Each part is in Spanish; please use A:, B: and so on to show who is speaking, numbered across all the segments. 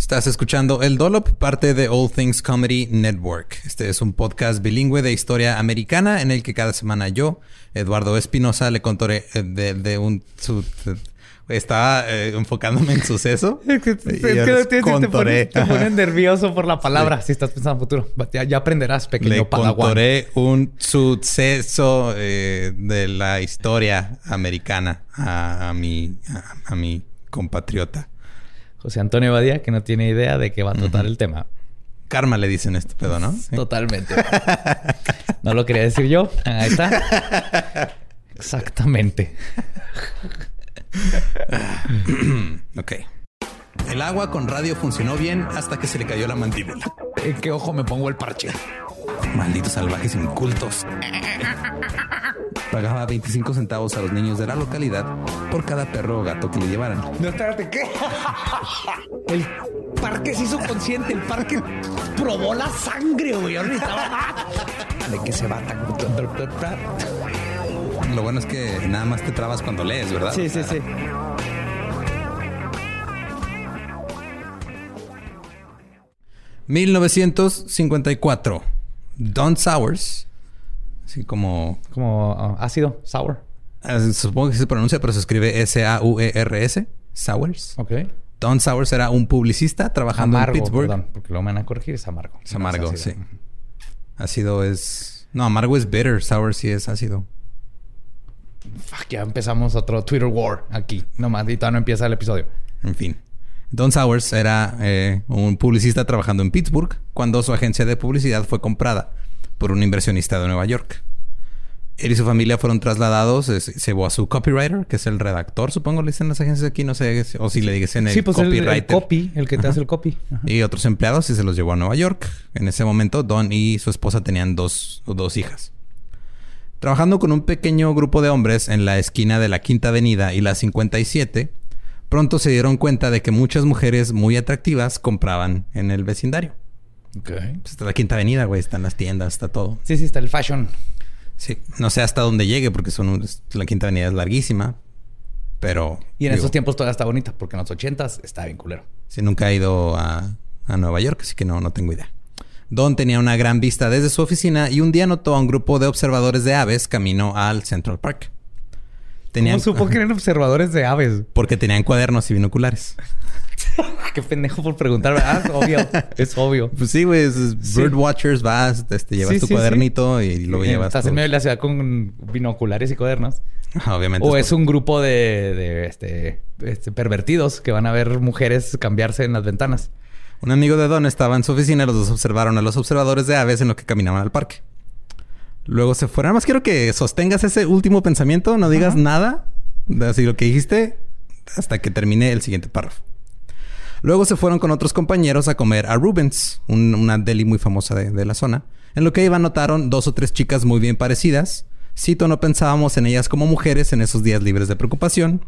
A: Estás escuchando El Dollop, parte de All Things Comedy Network. Este es un podcast bilingüe de historia americana en el que cada semana yo, Eduardo Espinosa, le contaré eh, de, de un... Su, estaba eh, enfocándome en suceso.
B: es que, es que te, pones, te, pones, nervioso por la palabra sí. si estás pensando en futuro. Ya, ya aprenderás, pequeño
A: Le
B: padawan.
A: contaré un suceso eh, de la historia americana a, a mi, a, a mi compatriota.
B: José Antonio Badía, que no tiene idea de qué va a tratar uh -huh. el tema.
A: Karma le dicen este pedo, ¿no?
B: Sí. Totalmente. no lo quería decir yo. Ahí está. Exactamente.
A: ok. El agua con radio funcionó bien hasta que se le cayó la mandíbula.
B: ¿En qué ojo me pongo el parche?
A: Malditos salvajes incultos. Pagaba 25 centavos a los niños de la localidad por cada perro o gato que le llevaran.
B: No, espérate, ¿qué? El parque se hizo consciente, el parque probó la sangre, güey. ¿De qué se va tan...
A: Lo bueno es que nada más te trabas cuando lees, ¿verdad?
B: Sí, sí, sí.
A: ...1954... Don Sowers... Así como...
B: Como uh, ácido, sour.
A: Uh, supongo que se pronuncia, pero se escribe S-A-U-E-R-S. Sowers.
B: Ok.
A: Don Sowers era un publicista trabajando
B: amargo,
A: en Pittsburgh.
B: Perdón, porque lo van a corregir, es amargo.
A: Es amargo, no es sí. Ácido es... No, amargo es bitter. Sour sí es ácido.
B: Fuck, ya empezamos otro Twitter war aquí. Nomás, y todavía no empieza el episodio.
A: En fin. Don Sowers era eh, un publicista trabajando en Pittsburgh cuando su agencia de publicidad fue comprada por un inversionista de Nueva York. Él y su familia fueron trasladados, se llevó a su copywriter, que es el redactor, supongo le dicen las agencias aquí, no sé, o si le dicen el
B: sí, pues
A: copywriter.
B: El, el copy, el que te
A: Ajá.
B: hace el copy.
A: Ajá. Y otros empleados y se los llevó a Nueva York. En ese momento, Don y su esposa tenían dos, dos hijas. Trabajando con un pequeño grupo de hombres en la esquina de la Quinta Avenida y la 57, pronto se dieron cuenta de que muchas mujeres muy atractivas compraban en el vecindario.
B: Ok.
A: Pues está la Quinta Avenida, güey. Están las tiendas, está todo.
B: Sí, sí, está el fashion.
A: Sí. No sé hasta dónde llegue porque son un, la Quinta Avenida es larguísima. Pero...
B: Y en digo, esos tiempos todavía está bonita porque en los ochentas está bien culero.
A: Sí, nunca he ido a, a Nueva York, así que no, no tengo idea. Don tenía una gran vista desde su oficina y un día notó a un grupo de observadores de aves camino al Central Park.
C: ¿Cómo supo que eran observadores de aves?
A: Porque tenían cuadernos y binoculares.
C: Qué pendejo por preguntar, ¿verdad? Es obvio. Es obvio.
A: Pues sí, güey. Bird Watchers, vas, este, llevas tu cuadernito y lo llevas.
C: Estás en medio de la ciudad con binoculares y cuadernos.
A: obviamente.
C: O es un grupo de, este, este, pervertidos que van a ver mujeres cambiarse en las ventanas.
A: Un amigo de Don estaba en su oficina y los dos observaron a los observadores de aves en lo que caminaban al parque. Luego se fueron. Nada más quiero que sostengas ese último pensamiento, no digas nada de así lo que dijiste hasta que termine el siguiente párrafo. Luego se fueron con otros compañeros a comer a Rubens, una deli muy famosa de, la zona. En lo que iban notaron dos o tres chicas muy bien parecidas. Cito, no pensábamos en ellas como mujeres en esos días libres de preocupación.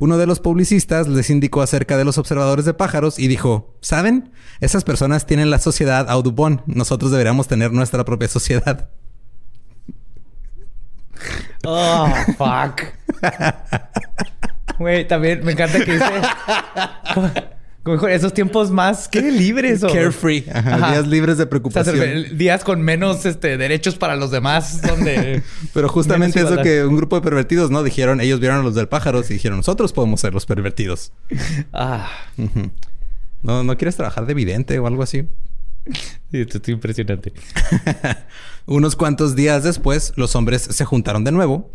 A: Uno de los publicistas les indicó acerca de los observadores de pájaros y dijo, ¿saben? Esas personas tienen la sociedad Audubon. Nosotros deberíamos tener nuestra propia sociedad.
C: Oh, fuck. Güey, también me encanta que dice... esos tiempos más que libres o
A: carefree, días libres de preocupación,
C: días con menos este, derechos para los demás, donde
A: pero justamente eso que un grupo de pervertidos no dijeron, ellos vieron a los del pájaro y dijeron nosotros podemos ser los pervertidos. Ah, no, no quieres trabajar de vidente o algo así.
C: Esto es impresionante.
A: Unos cuantos días después, los hombres se juntaron de nuevo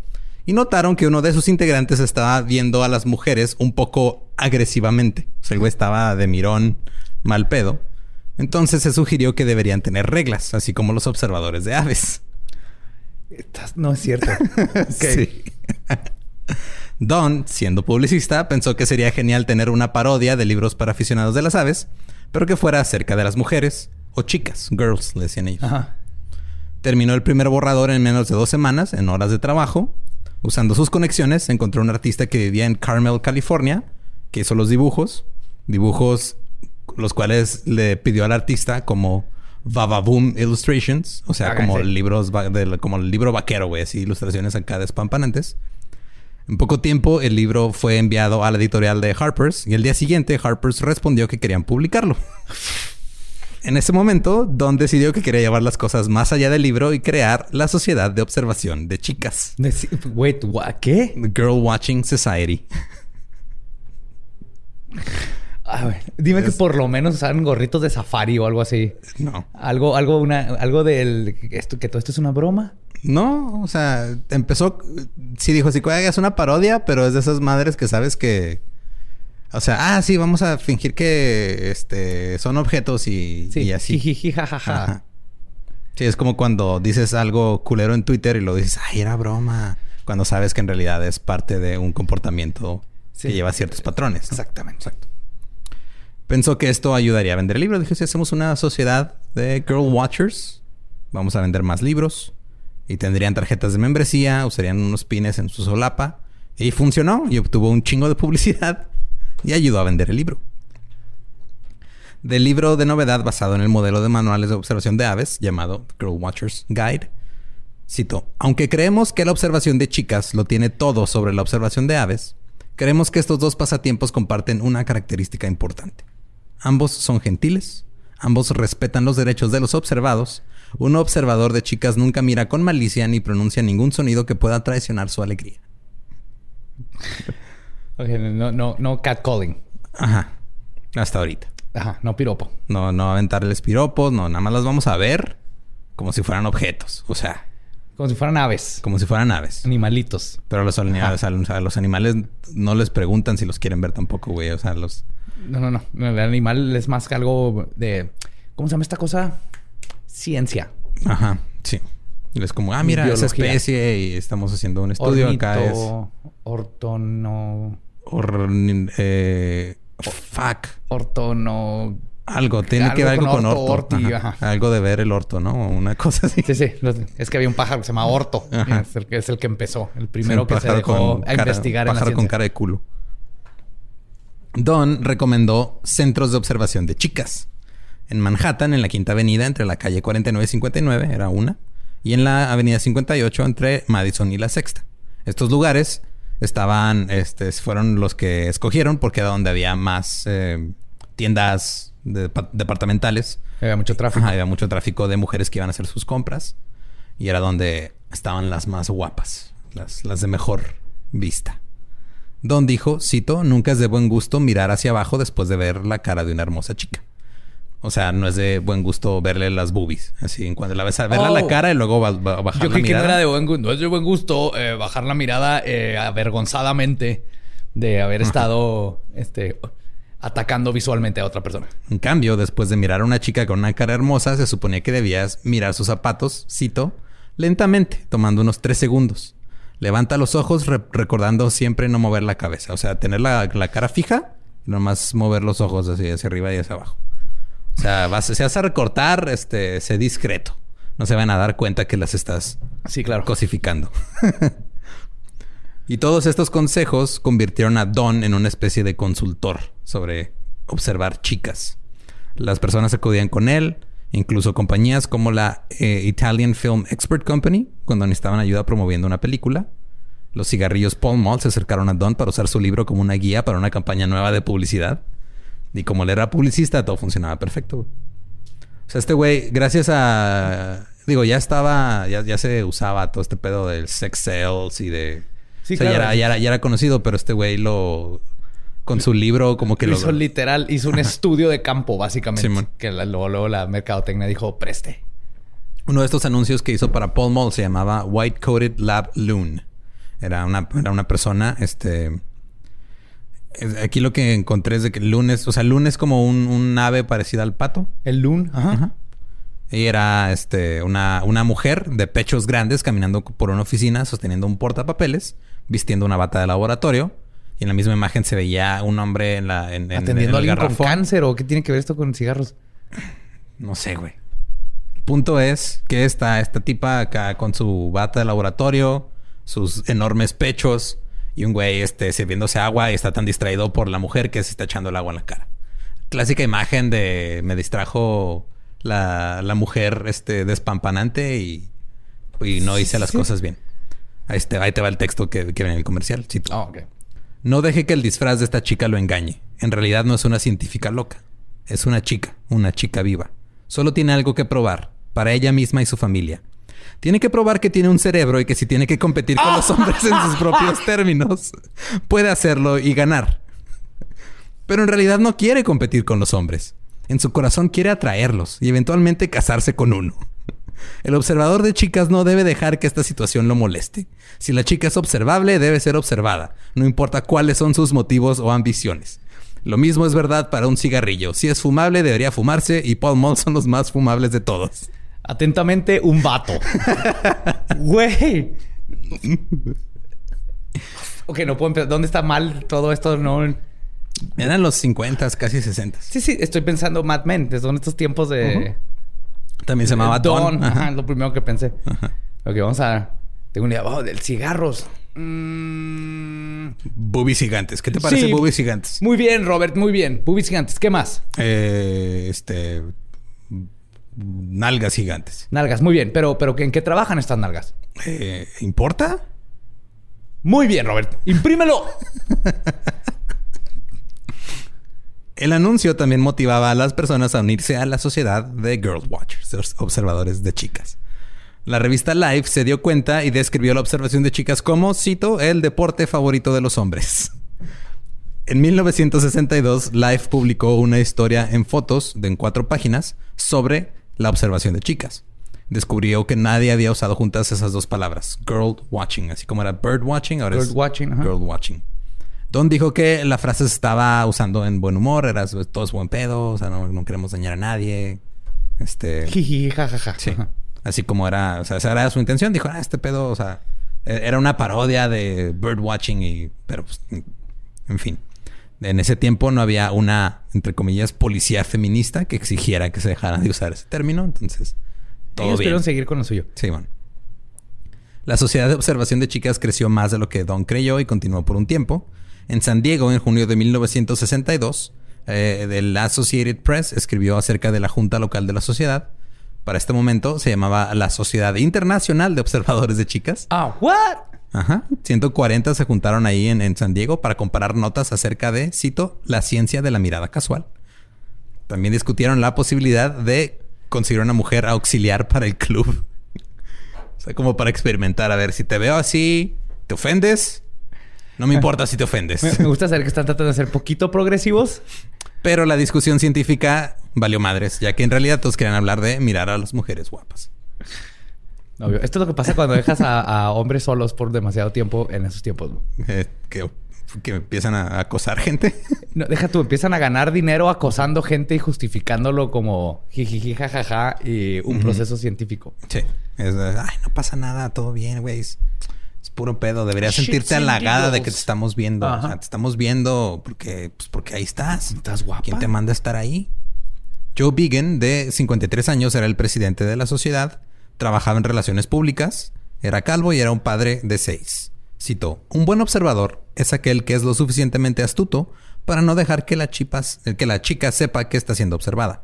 A: y notaron que uno de sus integrantes estaba viendo a las mujeres un poco agresivamente. O sea, el güey estaba de mirón, mal pedo. Entonces se sugirió que deberían tener reglas, así como los observadores de aves.
C: No es cierto.
A: Sí. Don, siendo publicista, pensó que sería genial tener una parodia de libros para aficionados de las aves, pero que fuera acerca de las mujeres o chicas, girls, le decían ellos. Terminó el primer borrador en menos de dos semanas, en horas de trabajo, Usando sus conexiones, encontró un artista que vivía en Carmel, California, que hizo los dibujos. Dibujos los cuales le pidió al artista como Boom Illustrations. O sea, como libros, como el libro vaquero, güey. Así, ilustraciones acá despampanantes. En poco tiempo, el libro fue enviado a la editorial de Harper's y el día siguiente Harper's respondió que querían publicarlo. En ese momento, Don decidió que quería llevar las cosas más allá del libro y crear la Sociedad de Observación de Chicas.
C: Wait, ¿qué?
A: Girl Watching Society.
C: dime que por lo menos usaron gorritos de safari o algo así.
A: No.
C: Algo, algo, una, algo del esto, que todo esto es una broma.
A: No, o sea, empezó, sí dijo así, es una parodia, pero es de esas madres que sabes que o sea, ah, sí, vamos a fingir que este son objetos y, y así.
C: Sí,
A: es como cuando dices algo culero en Twitter y lo dices, ay, era broma. Cuando sabes que en realidad es parte de un comportamiento que lleva ciertos patrones.
C: Exactamente. Exacto.
A: Pensó que esto ayudaría a vender el libro. Dije, si hacemos una sociedad de Girl Watchers, vamos a vender más libros. Y tendrían tarjetas de membresía, usarían unos pines en su solapa. Y funcionó y obtuvo un chingo de publicidad y ayudó a vender el libro. Del libro de novedad basado en el modelo de manuales de observación de aves llamado Girl Watcher's Guide, cito, aunque creemos que la observación de chicas lo tiene todo sobre la observación de aves, creemos que estos dos pasatiempos comparten una característica importante. Ambos son gentiles, ambos respetan los derechos de los observados, un observador de chicas nunca mira con malicia ni pronuncia ningún sonido que pueda traicionar su alegría
C: no, no, no catcalling.
A: Ajá. Hasta ahorita.
C: Ajá, no piropo.
A: No, no aventarles piropos, no, nada más las vamos a ver como si fueran objetos. O sea.
C: Como si fueran aves.
A: Como si fueran aves.
C: Animalitos.
A: Pero los animales, a los animales no les preguntan si los quieren ver tampoco, güey. O sea, los.
C: No, no, no. El animal es más que algo de. ¿Cómo se llama esta cosa? Ciencia.
A: Ajá, sí. Es como, ah, mira, esa especie y estamos haciendo un estudio acá. Es...
C: Ortono
A: eh, fuck.
C: Orto
A: Algo, tiene que ver algo con, orto. Algo de ver el orto, ¿no? Una cosa así.
C: Sí, sí. Es que había un pájaro que se llama Orto. Es el, que, es el que empezó. El primero que se dejó a investigar
A: en pájaro con cara de culo. Don recomendó centros de observación de chicas. En Manhattan, en la Quinta Avenida, entre la calle 49 y 59, era una. Y en la Avenida 58, entre Madison y la Sexta. Estos lugares estaban, este, fueron los que escogieron porque era donde había más eh, tiendas departamentales
C: Había mucho tráfico.
A: Ajá, había mucho tráfico de mujeres que iban a hacer sus compras. Y era donde estaban las más guapas, las, las de mejor vista. Don dijo, cito, nunca es de buen gusto mirar hacia abajo después de ver la cara de una hermosa chica. O sea, no es de buen gusto verle las boobies. Así, en cuando la ves a verla la
C: Oh.
A: cara y luego va, va a bajar
C: Yo
A: la
C: creí que no
A: mirada.
C: era de buen gusto. No es de buen gusto eh, bajar la mirada eh, avergonzadamente de haber estado este, atacando visualmente a otra persona.
A: En cambio, después de mirar a una chica con una cara hermosa, se suponía que debías mirar sus zapatos, cito, lentamente, tomando unos tres segundos. Levanta los ojos re- recordando siempre no mover la cabeza. O sea, tener la, la cara fija y nomás mover los ojos así hacia arriba y hacia abajo. O sea, vas, si vas a recortar, este, sé discreto. No se van a dar cuenta que las estás
C: Sí, claro.
A: cosificando. y todos estos consejos convirtieron a Don en una especie de consultor sobre observar chicas. Las personas acudían con él, incluso compañías como la eh, Italian Film Expert Company, cuando necesitaban ayuda promoviendo una película. Los cigarrillos Paul Mall se acercaron a Don para usar su libro como una guía para una campaña nueva de publicidad. Y como él era publicista, todo funcionaba perfecto. güey. O sea, este güey, gracias a. Digo, ya estaba. Ya, ya se usaba todo este pedo del sex sales y de.
C: Sí,
A: o sea, ya, era, ya, era, ya era conocido, pero este güey lo. Con su libro, como que
C: Lo
A: lo.
C: hizo literal, hizo un estudio de campo, básicamente.
A: Simón.
C: Que la- luego, luego la mercadotecnia dijo, preste.
A: Uno de estos anuncios que hizo para Paul Mall se llamaba White Coated Lab Loon. Era una, era una persona, este. Aquí lo que encontré es de que Loon es, o sea, Loon es como un, un ave parecida al pato.
C: El Loon. Ajá.
A: Ajá. Y era este, una, una mujer de pechos grandes caminando por una oficina sosteniendo un portapapeles, vistiendo una bata de laboratorio. Y en la misma imagen se veía un hombre en la en, en-
C: Atendiendo a
A: en el
C: alguien con cáncer o qué tiene que ver esto con cigarros.
A: No sé, güey. El punto es que está esta tipa acá con su bata de laboratorio, sus enormes pechos y un güey este, sirviéndose agua y está tan distraído por la mujer que se está echando el agua en la cara. Clásica imagen de me distrajo la, la mujer este, despampanante y, y no hice las
C: Sí.
A: cosas bien. Ahí te, ahí te va el texto que, que viene en el comercial.
C: Ah.
A: No deje que el disfraz de esta chica lo engañe. En realidad no es una científica loca. Es una chica, una chica viva. Solo tiene algo que probar, para ella misma y su familia. Tiene que probar que tiene un cerebro y que si tiene que competir con los hombres en sus propios términos, puede hacerlo y ganar. Pero en realidad no quiere competir con los hombres. En su corazón quiere atraerlos y eventualmente casarse con uno. El observador de chicas no debe dejar que esta situación lo moleste. Si la chica es observable, debe ser observada, no importa cuáles son sus motivos o ambiciones. Lo mismo es verdad para un cigarrillo. Si es fumable, debería fumarse y Paul Mall son los más fumables de todos.
C: Atentamente, un vato. Güey. ok, no puedo empezar. ¿Dónde está mal todo esto? No.
A: Eran los 50, casi 60.
C: Sí, sí, estoy pensando Mad Men. Son estos tiempos de.
A: También se llamaba Don.
C: Ajá,
A: Ajá.
C: lo primero que pensé. Ok, vamos a. Tengo una idea. Oh, del cigarros. Mm,
A: Boobies gigantes. ¿Qué te parece
C: Sí.
A: boobies gigantes?
C: Muy bien, Robert, muy bien. Boobies gigantes. ¿Qué más?
A: Eh, este... Nalgas gigantes.
C: Nalgas, muy bien. Pero, pero ¿en qué trabajan estas nalgas?
A: Eh, ¿Importa?
C: Muy bien, Robert. Imprímelo.
A: El anuncio también motivaba a las personas a unirse a la sociedad de Girl Watchers, observadores de chicas. La revista Life se dio cuenta y describió la observación de chicas como, cito, el deporte favorito de los hombres. En 1962, Life publicó una historia en fotos de en cuatro páginas sobre la observación de chicas. Descubrió que nadie había usado juntas esas dos palabras, girl watching, así como era bird watching, ahora es
C: Bird watching, ajá.
A: girl watching. Don dijo que la frase se estaba usando en buen humor, era todo es buen pedo, o sea, no, no queremos dañar a nadie. Este,
C: Jiji, jajaja.
A: sí.
C: Ajá.
A: Así como era, o sea, esa era su intención. Dijo, ah, este pedo, o sea, e- era una parodia de birdwatching y, pero pues, en fin. En ese tiempo no había una, entre comillas, policía feminista que exigiera que se dejara de usar ese término. Entonces, todo
C: Ellos
A: bien.
C: seguir con lo suyo.
A: Sí, bueno. La sociedad de observación de chicas creció más de lo que Don creyó y continuó por un tiempo. En San Diego, en junio de 1962, eh, el Associated Press escribió acerca de la junta local de la sociedad. Para este momento se llamaba la Sociedad Internacional de Observadores de Chicas.
C: Ah, ¿what?
A: Ajá. 140 se juntaron ahí en, en San Diego para comparar notas acerca de, cito, la ciencia de la mirada casual. También discutieron la posibilidad de conseguir una mujer auxiliar para el club. O sea, como para experimentar, a ver, si te veo así, ¿te ofendes? No me importa si te ofendes.
C: Me, me gusta saber que están tratando de ser poquito progresivos.
A: Pero la discusión científica valió madres, ya que en realidad todos querían hablar de mirar a las mujeres guapas.
C: Obvio. Esto es lo que pasa cuando dejas a, a hombres solos por demasiado tiempo en esos tiempos. ¿no?
A: Eh, que, que empiezan a acosar gente.
C: No, deja tú, empiezan a ganar dinero acosando gente y justificándolo como jijiji, jajaja y un proceso científico.
A: Sí. Es, ay, no pasa nada, todo bien, güey. Es, es puro pedo. Deberías
C: Shit
A: sentirte halagada de que te estamos viendo. O sea, te estamos viendo porque, pues porque ahí estás.
C: Estás guapa.
A: ¿Quién te manda a estar ahí? Joe Bigan, de 53 años, era el presidente de la sociedad, trabajaba en relaciones públicas, era calvo y era un padre de seis. Citó, un buen observador es aquel que es lo suficientemente astuto para no dejar que la, chipas- que la chica sepa que está siendo observada.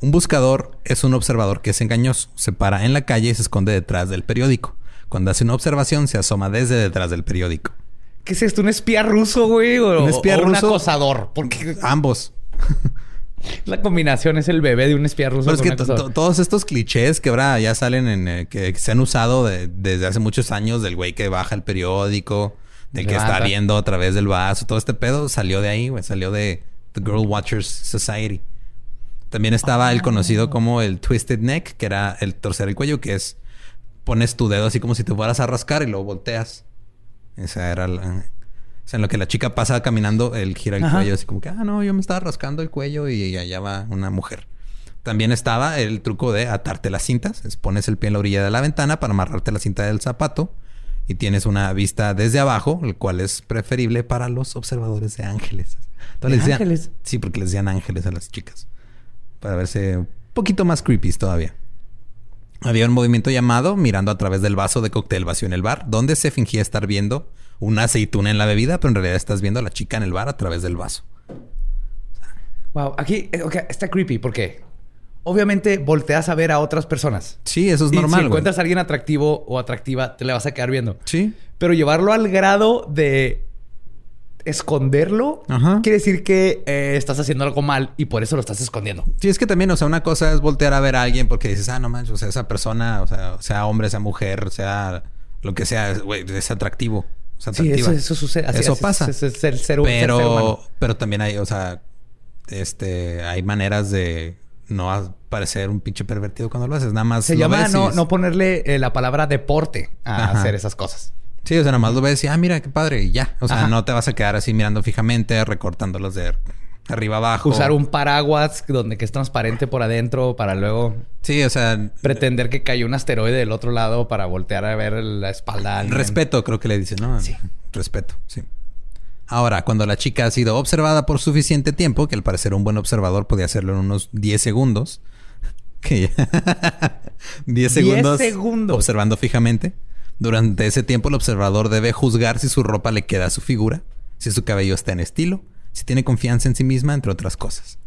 A: Un buscador es un observador que es engañoso, se para en la calle y se esconde detrás del periódico. Cuando hace una observación se asoma desde detrás del periódico.
C: ¿Qué es esto? ¿Un espía ruso, güey? ¿O,
A: ¿Un espía
C: o un
A: ruso?
C: acosador? Porque
A: Ambos.
C: la combinación es el bebé de un espía ruso.
A: Pero es que todos estos clichés que ahora ya salen en eh, que se han usado de- desde hace muchos años del güey que baja el periódico, del que está viendo a través del vaso, todo este pedo salió de ahí, güey, salió de The Girl Watchers Society. También estaba el
C: Ah.
A: conocido como el Twisted Neck, que era el torcer el cuello, que es pones tu dedo así como si te fueras a rascar y luego volteas. Esa era la, o sea, en lo que la chica pasa caminando, él gira el
C: Ajá.
A: cuello así como que, ah, no, yo me estaba rascando el cuello y allá va una mujer. También estaba el truco de atarte las cintas. Es pones el pie en la orilla de la ventana para amarrarte la cinta del zapato y tienes una vista desde abajo, el cual es preferible para los observadores de ángeles. Entonces,
C: ¿De
A: les decían-
C: ángeles?
A: Sí, porque les decían ángeles a las chicas. Para verse un poquito más creepy todavía. Había un movimiento llamado mirando a través del vaso de cóctel vacío en el bar, donde se fingía estar viendo una aceituna en la bebida, pero en realidad estás viendo a la chica en el bar a través del vaso.
C: Wow, aquí eh, ok, está creepy porque obviamente volteas a ver a otras personas.
A: Sí, eso es
C: y
A: normal.
C: si encuentras a alguien atractivo o atractiva, te le vas a quedar viendo.
A: Sí.
C: Pero llevarlo al grado de esconderlo
A: Ajá.
C: quiere decir que eh, estás haciendo algo mal y por eso lo estás escondiendo.
A: Sí, es que también, o sea, una cosa es voltear a ver a alguien porque dices, ah, no manches, o sea, esa persona, o sea, sea hombre, sea mujer, sea lo que sea, güey, es atractivo. Es
C: Sí, eso, eso sucede. Así
A: Eso
C: es,
A: pasa.
C: Es, el ser,
A: pero,
C: humano.
A: pero también hay, o sea, este, hay maneras de no parecer un pinche pervertido cuando lo haces. Nada más
C: Se llama no, no ponerle eh, la palabra deporte a
A: Ajá.
C: hacer esas cosas.
A: Sí, o sea, nada más lo ves y, ah, mira, qué padre, y ya. O sea,
C: Ajá.
A: no te vas a quedar así mirando fijamente, recortándolos de arriba abajo.
C: Usar un paraguas donde que es transparente por adentro para luego
A: Sí, o sea,
C: pretender que cayó un asteroide del otro lado para voltear a ver la espalda.
A: Respeto, creo que le dice, ¿no?
C: Sí.
A: Respeto, sí. Ahora, cuando la chica ha sido observada por suficiente tiempo, que al parecer un buen observador podía hacerlo en unos 10 segundos, que ya- 10 segundos,
C: segundos.
A: observando fijamente. Durante ese tiempo, el observador debe juzgar si su ropa le queda a su figura, si su cabello está en estilo, si tiene confianza en sí misma, entre otras cosas.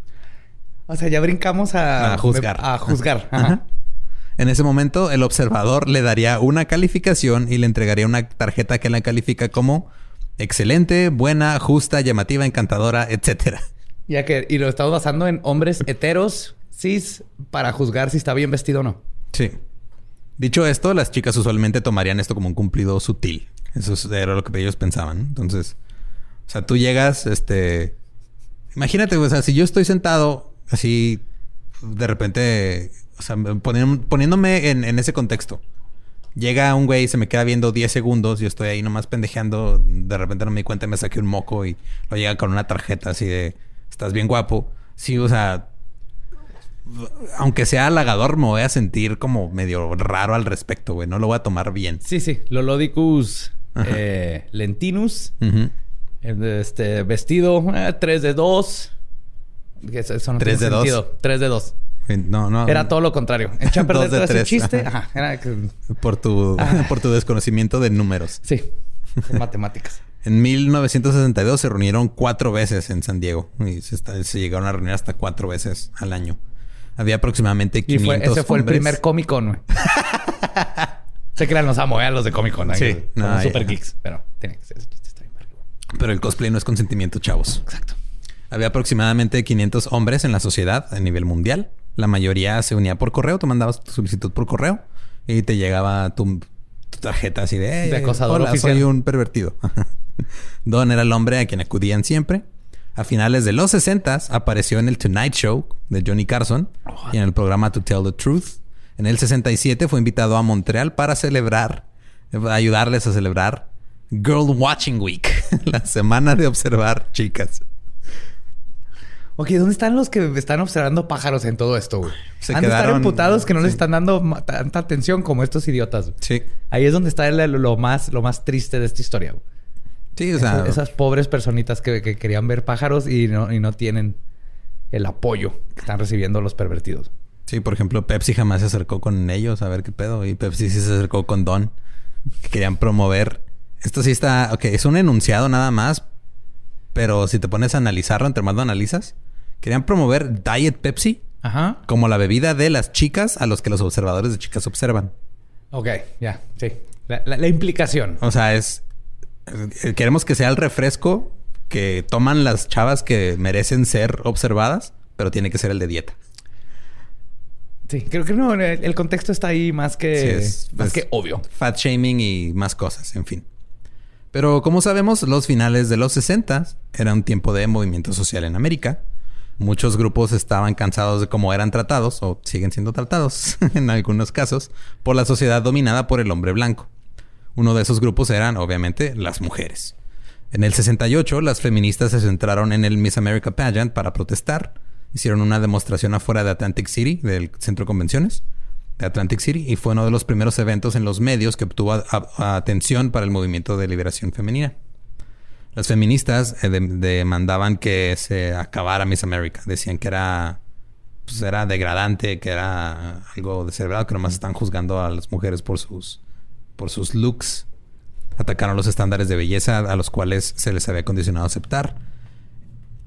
C: O sea, ya brincamos a,
A: A juzgar.
C: A juzgar. Ajá.
A: Ajá. En ese momento, el observador le daría una calificación y le entregaría una tarjeta que la califica como excelente, buena, justa, llamativa, encantadora, etcétera.
C: Ya que, y lo estamos basando en hombres heteros, cis, para juzgar si está bien vestido o no.
A: Sí. Dicho esto, las chicas usualmente tomarían esto como un cumplido sutil. Eso es- era lo que ellos pensaban. Entonces, o sea, tú llegas, este... Imagínate, o sea, si yo estoy sentado así, de repente, o sea, poni- poniéndome en, en ese contexto. Llega un güey, se me queda viendo 10 segundos, yo estoy ahí nomás pendejeando, de repente no me di cuenta, me saqué un moco y lo llega con una tarjeta así de, estás bien guapo. Sí, o sea, aunque sea halagador, me voy a sentir como medio raro al respecto, güey. No lo voy a tomar bien.
C: Sí, sí. Lolodicus eh, lentinus. Este vestido, 3 de 2. Eso no
A: ¿Tres
C: tiene
A: de dos?
C: sentido. 3 de 2.
A: No, no.
C: Era todo lo contrario. Echa a perder chiste.
A: ajá.
C: Era
A: Por tu,
C: Ah.
A: por tu desconocimiento de números.
C: sí. Es matemáticas.
A: En 1962 se reunieron cuatro veces en San Diego. Y se, está- se llegaron a reunir hasta cuatro veces al año. Había aproximadamente
C: Y
A: 500
C: fue, ese fue el primer Comic Con, güey. sé que eran los amo, ¿eh? Los de Comic Con.
A: Sí.
C: ¿eh? Como
A: No,
C: super geeks. Pero tiene que ser ese chiste. Está bien verga.
A: Pero el cosplay no es consentimiento, chavos.
C: Exacto.
A: Había aproximadamente 500 hombres en la sociedad a nivel mundial. La mayoría se unía por correo. Tú mandabas tu solicitud por correo y te llegaba tu, tu tarjeta así de... "Eh,
C: De acosador
A: hola,
C: oficial".
A: soy un pervertido. Don era el hombre a quien acudían siempre. A finales de los 60 apareció en el Tonight Show de Johnny Carson y en el programa To Tell the Truth. En el 67 fue invitado a Montreal para celebrar, ayudarles a celebrar Girl Watching Week, la semana de observar chicas.
C: Ok, ¿dónde están los que están observando pájaros en todo esto, güey?
A: Se
C: Han de estar emputados que no les están dando tanta atención como estos idiotas.
A: Sí,
C: Ahí es donde está el- lo más, lo más triste de esta historia. güey.
A: Sí, o sea,
C: Esas, esas pobres personitas que, que querían ver pájaros y no, y no tienen el apoyo que están recibiendo los pervertidos.
A: sí, por ejemplo, Pepsi jamás se acercó con ellos a ver qué pedo y Pepsi sí se acercó con Don, que querían promover. Esto sí está, ok, es un enunciado nada más, pero si te pones a analizarlo, entre más lo analizas, querían promover Diet Pepsi
C: Ajá.
A: como la bebida de las chicas a los que los observadores de chicas observan.
C: Ok, ya, sí. La, la- la implicación.
A: O sea, es. Eh, Queremos que sea el refresco que toman las chavas que merecen ser observadas, pero tiene que ser el de dieta.
C: Sí, creo que no, el, el contexto está ahí más que,
A: Sí, es-
C: más
A: es
C: que obvio.
A: Fat shaming y más cosas, en fin. Pero como sabemos, los finales de los 60 era un tiempo de movimiento social en América. Muchos grupos estaban cansados de cómo eran tratados, o siguen siendo tratados en algunos casos, por la sociedad dominada por el hombre blanco. Uno de esos grupos eran, obviamente, las mujeres. En el 68, las feministas se centraron en el Miss America Pageant para protestar. Hicieron una demostración afuera de Atlantic City, del centro de convenciones de Atlantic City, y fue uno de los primeros eventos en los medios que obtuvo atención para el movimiento de liberación femenina. Las feministas eh, de- demandaban que se acabara Miss America. Decían que era, pues era degradante, que era algo descerebrado, que nomás están juzgando a las mujeres por sus, por sus looks. Atacaron los estándares de belleza a los cuales se les había condicionado a aceptar.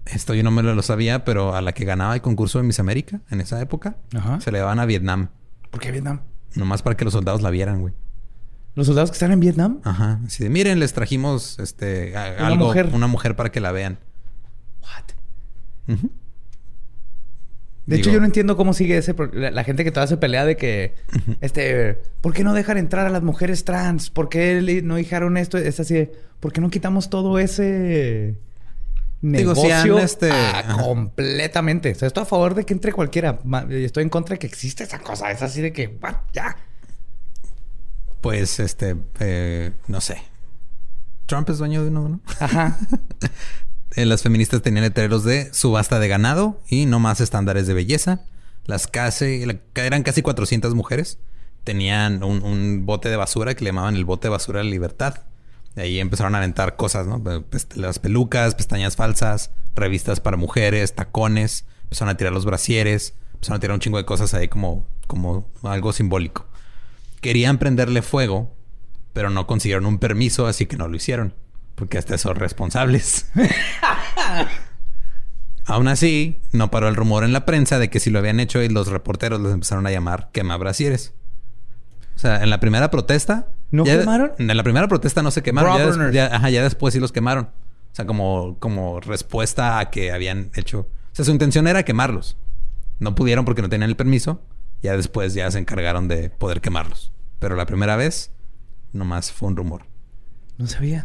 A: Esto yo no me lo sabía, pero a la que ganaba el concurso de Miss América en esa época,
C: Ajá.
A: se le daban a Vietnam.
C: ¿Por qué Vietnam?
A: Nomás para que los soldados la vieran, güey.
C: ¿Los soldados que están en Vietnam?
A: Ajá. Así de, miren, les trajimos este a-
C: Una
A: algo,
C: mujer.
A: una mujer para que la vean.
C: What?
A: Ujú.
C: De hecho, yo no entiendo cómo sigue ese... La, la gente que todavía se pelea de que... Este... ¿Por qué no dejan entrar a las mujeres trans? ¿Por qué no dijeron esto? Es así de... ¿Por qué no quitamos todo ese...
A: Digo,
C: Negocio
A: este,
C: Ah, completamente. O sea, estoy a favor de que entre cualquiera. Estoy en contra de que exista esa cosa. Es así de que, "What? ya.
A: Pues, este, eh, no sé. Trump es dueño de uno, ¿no?
C: Ajá.
A: Eh, las feministas tenían letreros de subasta de ganado y no más estándares de belleza. Las casi, eran casi 400 mujeres. Tenían un, bote de basura que le llamaban el bote de basura de libertad. De ahí empezaron a aventar cosas, ¿no? Las pelucas, pestañas falsas, revistas para mujeres, tacones. Empezaron a tirar los brasieres. Empezaron a tirar un chingo de cosas ahí como, como algo simbólico. Querían prenderle fuego, pero no consiguieron un permiso, así que no lo hicieron. Porque hasta son responsables. Aún así, no paró el rumor en la prensa de que si lo habían hecho y los reporteros les empezaron a llamar quema brasieres. O sea, en la primera protesta.
C: ¿No
A: ya-
C: quemaron?
A: En la primera protesta no se quemaron. Ya, des-
C: Burners.
A: ya- ajá, ya después sí los quemaron. O sea, como, como respuesta a que habían hecho. O sea, su intención era quemarlos. No pudieron porque no tenían el permiso. Ya después ya se encargaron de poder quemarlos. Pero la primera vez, nomás fue un rumor.
C: No sabía.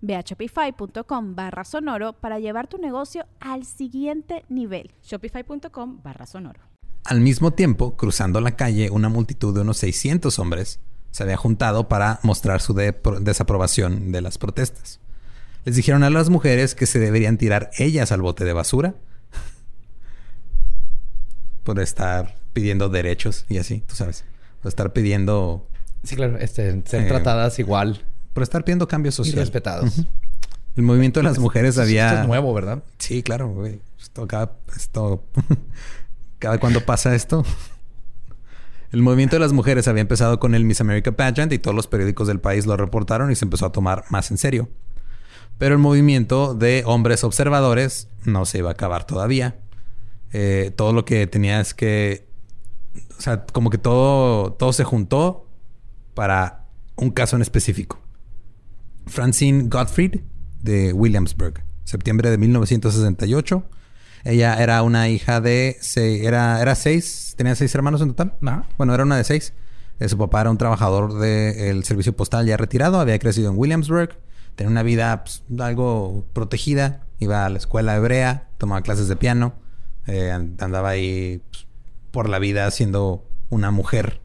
D: Ve a shopify.com barra sonoro para llevar tu negocio al siguiente nivel.
E: Shopify.com barra sonoro.
A: Al mismo tiempo, cruzando la calle, una multitud de unos 600 hombres se había juntado para mostrar su de- desaprobación de las protestas. Les dijeron a las mujeres que se deberían tirar ellas al bote de basura por estar pidiendo derechos y así, tú sabes, por estar pidiendo,
C: Sí, claro. Este, ser
A: Eh,
C: tratadas igual
A: por estar pidiendo cambio
C: y
A: social.
C: respetados.
A: El movimiento de las mujeres había...
C: Esto es nuevo, ¿verdad?
A: Sí, claro, güey. Esto cada, esto, cada cuando pasa esto. El movimiento de las mujeres había empezado con el Miss America Pageant y todos los periódicos del país lo reportaron y se empezó a tomar más en serio. Pero el movimiento de hombres observadores no se iba a acabar todavía. Eh, todo lo que tenía es que, o sea, como que todo, todo se juntó para un caso en específico. Francine Gottfried de Williamsburg, septiembre de 1968. Ella era una hija de... se- era, era seis, tenía seis hermanos en total.
C: Ajá.
A: Bueno, era una de seis. Eh, su papá era un trabajador del servicio postal ya retirado, había crecido en Williamsburg, tenía una vida pues, algo protegida, iba a la escuela hebrea, tomaba clases de piano, eh, and- andaba ahí pues, por la vida siendo una mujer.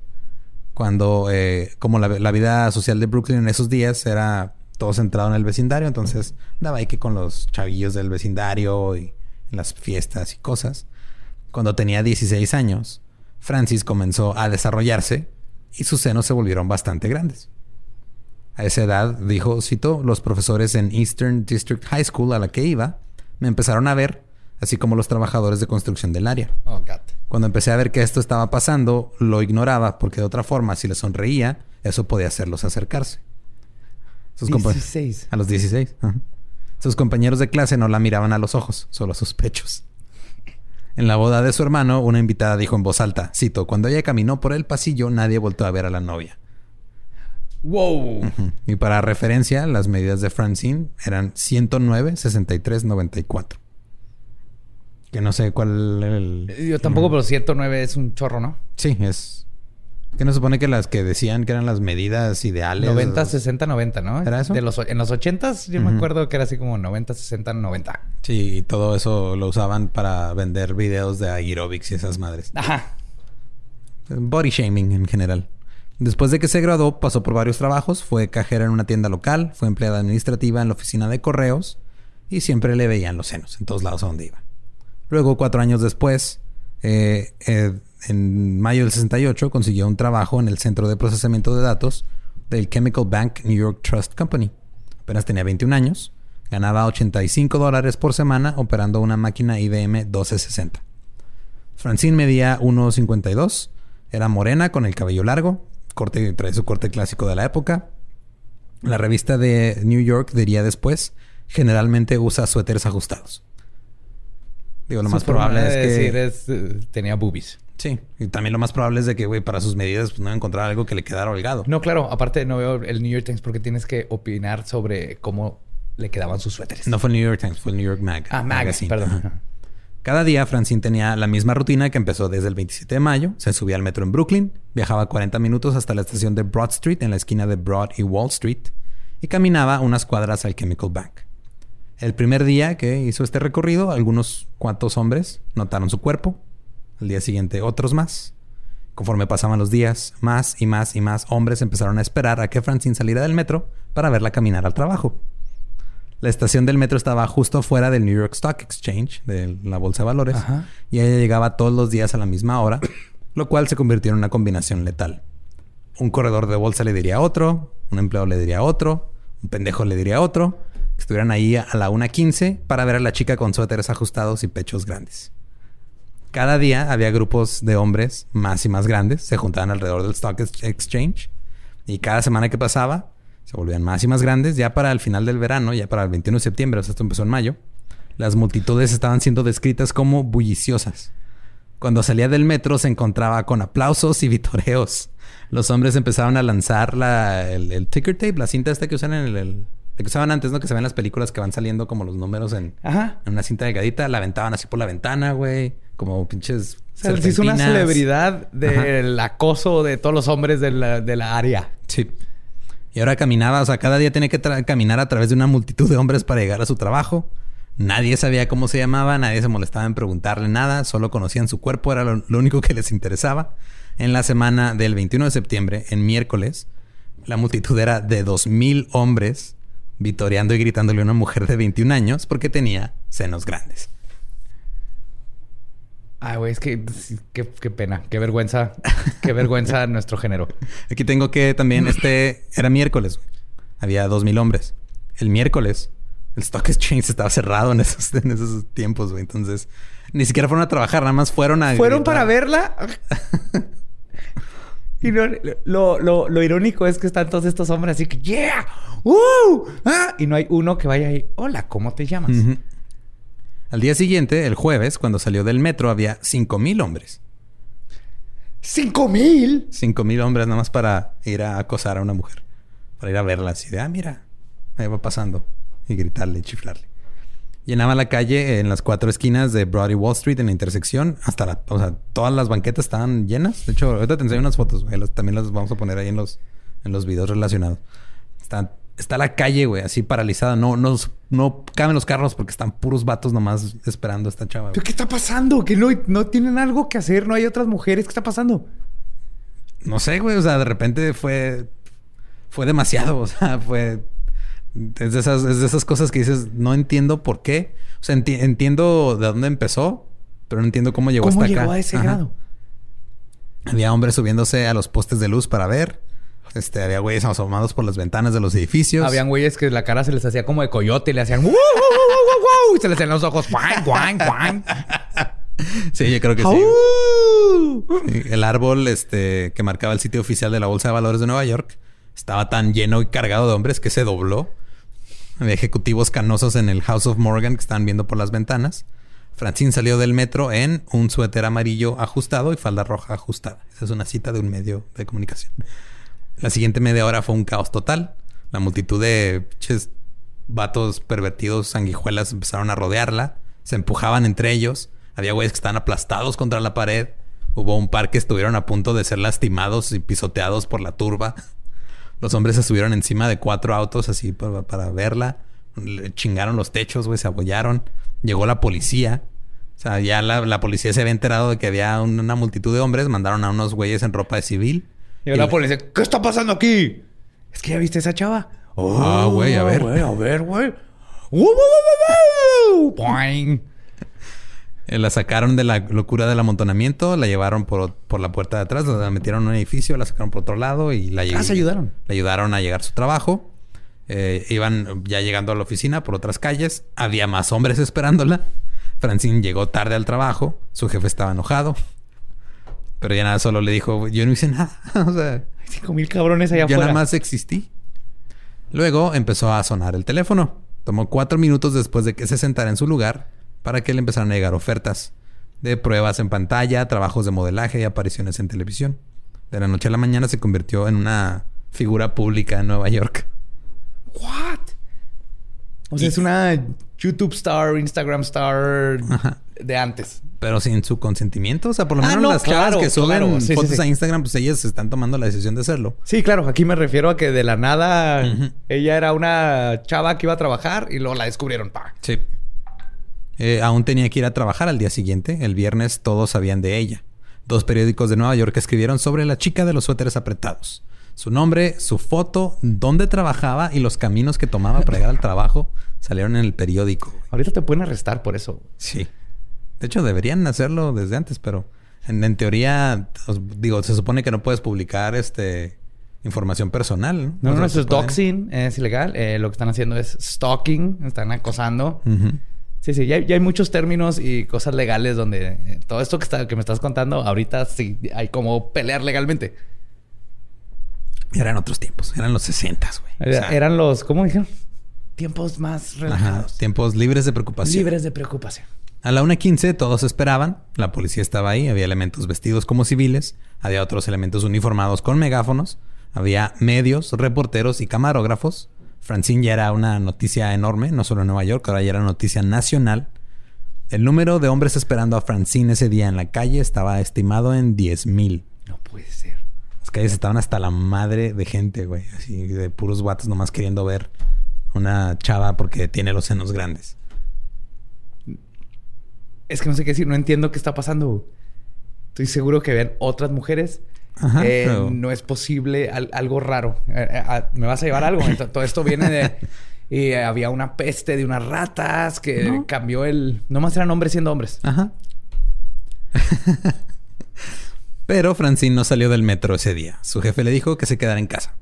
A: Cuando, eh, como la, la vida social de Brooklyn en esos días era todo centrado en el vecindario, entonces andaba ahí que con los chavillos del vecindario y en las fiestas y cosas. Cuando tenía 16 años, Francis comenzó a desarrollarse y sus senos se volvieron bastante grandes. A esa edad, dijo, cito, los profesores en Eastern District High School a la que iba me empezaron a ver, así como los trabajadores de construcción del área.
C: Oh.
A: Cuando empecé a ver que esto estaba pasando, lo ignoraba porque de otra forma, si les sonreía, eso podía hacerlos acercarse. Sus compa-
C: 16.
A: a los 16. ajá. Sus compañeros de clase no la miraban a los ojos, solo a sus pechos. En la boda de su hermano, una invitada dijo en voz alta, cito, cuando ella caminó por el pasillo, nadie volvió a ver a la novia.
C: Wow.
A: Y para referencia, las medidas de Francine eran 109, 63, 94. Que no sé cuál era el...
C: Yo tampoco, pero 109 es un chorro, ¿no?
A: Sí, es... Que no supone que las que decían que eran las medidas ideales...
C: 90, 60, 90, ¿no?
A: ¿Era eso?
C: De los, en los 80s yo me acuerdo que era así como 90, 60, 90.
A: Sí, y todo eso lo usaban para vender videos de aerobics y esas madres.
C: Ajá.
A: Body shaming en general. Después de que se graduó, pasó por varios trabajos. Fue cajera en una tienda local, fue empleada administrativa en la oficina de correos y siempre le veían los senos en todos lados a donde iba. Luego, cuatro años después, eh, en mayo del 68, consiguió un trabajo en el centro de procesamiento de datos del Chemical Bank New York Trust Company. Apenas tenía 21 años, ganaba 85 dólares por semana operando una máquina IBM 1260. Francine medía 1.52, era morena con el cabello largo, corte, trae su corte clásico de la época. La revista de New York diría después, generalmente usa suéteres ajustados. Digo, lo
C: Su
A: más probable
C: de
A: es que...
C: es, eh, tenía boobies.
A: Sí, y también lo más probable es de que, güey, para sus medidas pues, no encontrar algo que le quedara holgado.
C: No, claro. Aparte no veo el New York Times porque tienes que opinar sobre cómo le quedaban sus suéteres.
A: No fue el New York Times, fue el New York Mag.
C: Ah, Magazine, perdón.
A: Ajá. Cada día Francine tenía la misma rutina que empezó desde el 27 de mayo. Se subía al metro en Brooklyn, viajaba 40 minutos hasta la estación de Broad Street en la esquina de Broad y Wall Street y caminaba unas cuadras al Chemical Bank. El primer día que hizo este recorrido, algunos cuantos hombres notaron su cuerpo. El día siguiente otros más. Conforme pasaban los días, más y más y más hombres empezaron a esperar a que Francine saliera del metro para verla caminar al trabajo. La estación del metro estaba justo afuera del New York Stock Exchange, de la bolsa de valores,
C: Ajá.
A: y ella llegaba todos los días a la misma hora, lo cual se convirtió en una combinación letal. Un corredor de bolsa le diría a otro, un empleado le diría a otro, un pendejo le diría a otro, que estuvieran ahí a la 1.15 para ver a la chica con suéteres ajustados y pechos grandes. Cada día había grupos de hombres más y más grandes, se juntaban alrededor del Stock Exchange, y cada semana que pasaba, se volvían más y más grandes. Ya para el final del verano, ya para el 21 de septiembre, o sea, esto empezó en mayo, las multitudes estaban siendo descritas como bulliciosas. Cuando salía del metro se encontraba con aplausos y vitoreos. Los hombres empezaban a lanzar la, el, ticker tape, la cinta esta que usan en el, que usaban antes, ¿no? Que se ven en las películas que van saliendo como los números en,
C: Ajá.
A: en una cinta delgadita. La aventaban así por la ventana, güey. Como pinches
C: O sea, se hizo una celebridad del acoso de todos los hombres de la, de la área.
A: Sí. Y ahora caminaba, o sea, cada día tenía que caminar a través de una multitud de hombres para llegar a su trabajo. Nadie sabía cómo se llamaba, nadie se molestaba en preguntarle nada, solo conocían su cuerpo, era lo, lo único que les interesaba. En la semana del 21 de septiembre, en miércoles, La multitud era de 2.000 hombres vitoreando y gritándole a una mujer de 21 años porque tenía senos grandes.
C: Ay, güey, es que qué, qué pena, qué vergüenza, qué vergüenza nuestro género.
A: Aquí tengo que también este era miércoles. Había 2.000 hombres. El miércoles el Stock Exchange estaba cerrado en esos, en esos tiempos, güey. Entonces, ni siquiera fueron a trabajar, nada más fueron a...
C: ¿Fueron
A: gritar.
C: para verla? y lo, lo, lo- lo irónico es que están todos estos hombres así que ¡Yeah! ¡Uh! ¡Ah! Y no hay uno que vaya ahí. Hola, ¿cómo te llamas?
A: Al día siguiente, el jueves, cuando salió del metro, había 5.000 hombres.
C: ¡Cinco mil!
A: 5.000 hombres nada más para ir a acosar a una mujer. Para ir a verla así de, ah, mira, ahí va pasando. Y gritarle y chiflarle. Llenaba la calle en las cuatro esquinas de Broad y Wall Street en la intersección. Hasta la... O sea, todas las banquetas estaban llenas. De hecho, ahorita te enseño unas fotos. güey. Las- también las vamos a poner ahí en los, en los videos relacionados. Está, está la calle, güey, así paralizada. No, no, no caben los carros porque están puros vatos nomás esperando a esta chava. güey.
C: ¿Pero qué está pasando? Que no, no tienen algo que hacer, no hay otras mujeres. ¿Qué está pasando?
A: No sé, güey. O sea, de repente fue. Fue demasiado. O sea, fue. Es de esas, es de esas cosas que dices, no entiendo por qué. O sea, enti- entiendo de dónde empezó, pero no entiendo cómo llegó
C: ¿Cómo
A: hasta
C: llegó
A: acá.
C: a ese
A: Ajá.
C: grado?
A: Había hombres subiéndose a los postes de luz para ver. Este, había güeyes asomados por las ventanas de los edificios.
C: Habían güeyes que la cara se les hacía como de coyote y le hacían ¡Wow, wow, wow, wow, wow! Y se les hacían los ojos ¡Guan, guan, guan!
A: Sí, yo creo que. Sí, El árbol este, que marcaba el sitio oficial de la Bolsa de Valores de Nueva York estaba tan lleno y cargado de hombres que se dobló. Había ejecutivos canosos en el House of Morgan que estaban viendo por las ventanas. Francine salió del metro en un suéter amarillo ajustado y falda roja ajustada. Esa es una cita de un medio de comunicación. La siguiente media hora fue un caos total. La multitud de pinches vatos pervertidos, sanguijuelas, empezaron a rodearla. Se empujaban entre ellos. Había güeyes que estaban aplastados contra la pared. Hubo un par que estuvieron a punto de ser lastimados y pisoteados por la turba. Los hombres se subieron encima de cuatro autos así para, para verla. Le chingaron los techos, güey, se abollaron. Llegó la policía. O sea, ya la, la policía se había enterado de que había un- una multitud de hombres. Mandaron a unos güeyes en ropa de civil.
C: Y la policía, ¿qué está pasando aquí? Es que ya viste a esa chava.
A: Ah, güey, a ver.
C: güey, a ver, güey. ¡Uh, uh, uh, uh, uh! Boing.
A: Eh, La sacaron de la locura del amontonamiento, la llevaron por, por la puerta de atrás, la metieron en un edificio, la sacaron por otro lado y la
C: Ah, se ayudaron.
A: Le ayudaron a llegar a su trabajo. Eh, iban ya llegando a la oficina por otras calles. Había más hombres esperándola. Francine llegó tarde al trabajo. Su jefe estaba enojado. Pero ya nada, solo le dijo, yo no hice nada. o sea,
C: Cinco mil cabrones allá
A: yo
C: afuera.
A: nada más existí. Luego empezó a sonar el teléfono. Tomó cuatro minutos después de que se sentara en su lugar para que le empezaran a llegar ofertas de pruebas en pantalla, trabajos de modelaje y apariciones en televisión. De la noche a la mañana se convirtió en una figura pública en Nueva York.
C: What? O sea, es una YouTube star, Instagram star
A: Ajá.
C: de antes.
A: Pero sin su consentimiento. O sea, por lo
C: Ah,
A: menos
C: no,
A: las chavas
C: claro,
A: que suben
C: claro. Sí,
A: fotos
C: sí.
A: a Instagram, pues ellas están tomando la decisión de hacerlo.
C: Sí, claro. Aquí me refiero a que de la nada ella era una chava que iba a trabajar y luego la descubrieron. Pa.
A: Sí. Eh, aún tenía que ir a trabajar al día siguiente. El viernes todos sabían de ella. Dos periódicos de Nueva York escribieron sobre la chica de los suéteres apretados. Su nombre, su foto, dónde trabajaba y los caminos que tomaba para llegar al trabajo salieron en el periódico.
C: Ahorita te pueden arrestar por eso.
A: Sí. De hecho, deberían hacerlo desde antes, pero en, en teoría, os- digo, se supone que no puedes publicar este información personal.
C: No, no, eso es
A: pueden-
C: doxing, es ilegal. Eh, lo que están haciendo es stalking, están acosando. Sí, sí, ya, hay- ya hay muchos términos y cosas legales donde eh, todo esto que, está, que me estás contando, ahorita sí hay como pelear legalmente.
A: Eran otros tiempos, eran los 60, güey. O
C: Era-
A: sea,
C: Eran los, ¿cómo dijeron? Tiempos más
A: ajá,
C: relajados.
A: tiempos libres de preocupación.
C: Libres de preocupación.
A: A la 1.15 todos esperaban. La policía estaba ahí. Había elementos vestidos como civiles. Había otros elementos uniformados con megáfonos. Había medios, reporteros y camarógrafos. Francine ya era una noticia enorme, no solo en Nueva York, ahora ya era noticia nacional. El número de hombres esperando a Francine ese día en la calle estaba estimado en 10.000.
C: No puede ser.
A: Las calles estaban hasta la madre de gente, güey. Así de puros guatos nomás queriendo ver una chava porque tiene los senos grandes.
C: Es que no sé qué decir, no entiendo qué está pasando. Estoy seguro que ven otras mujeres
A: Ajá,
C: eh,
A: pero-
C: no es posible al- algo raro. Eh, eh, ah, me vas a llevar algo. Entonces, todo esto viene de... Y había una peste de unas ratas que
A: No.
C: cambió el... Nomás eran hombres siendo hombres.
A: Ajá. Pero Francine no salió del metro ese día. Su jefe le dijo que se quedara en casa.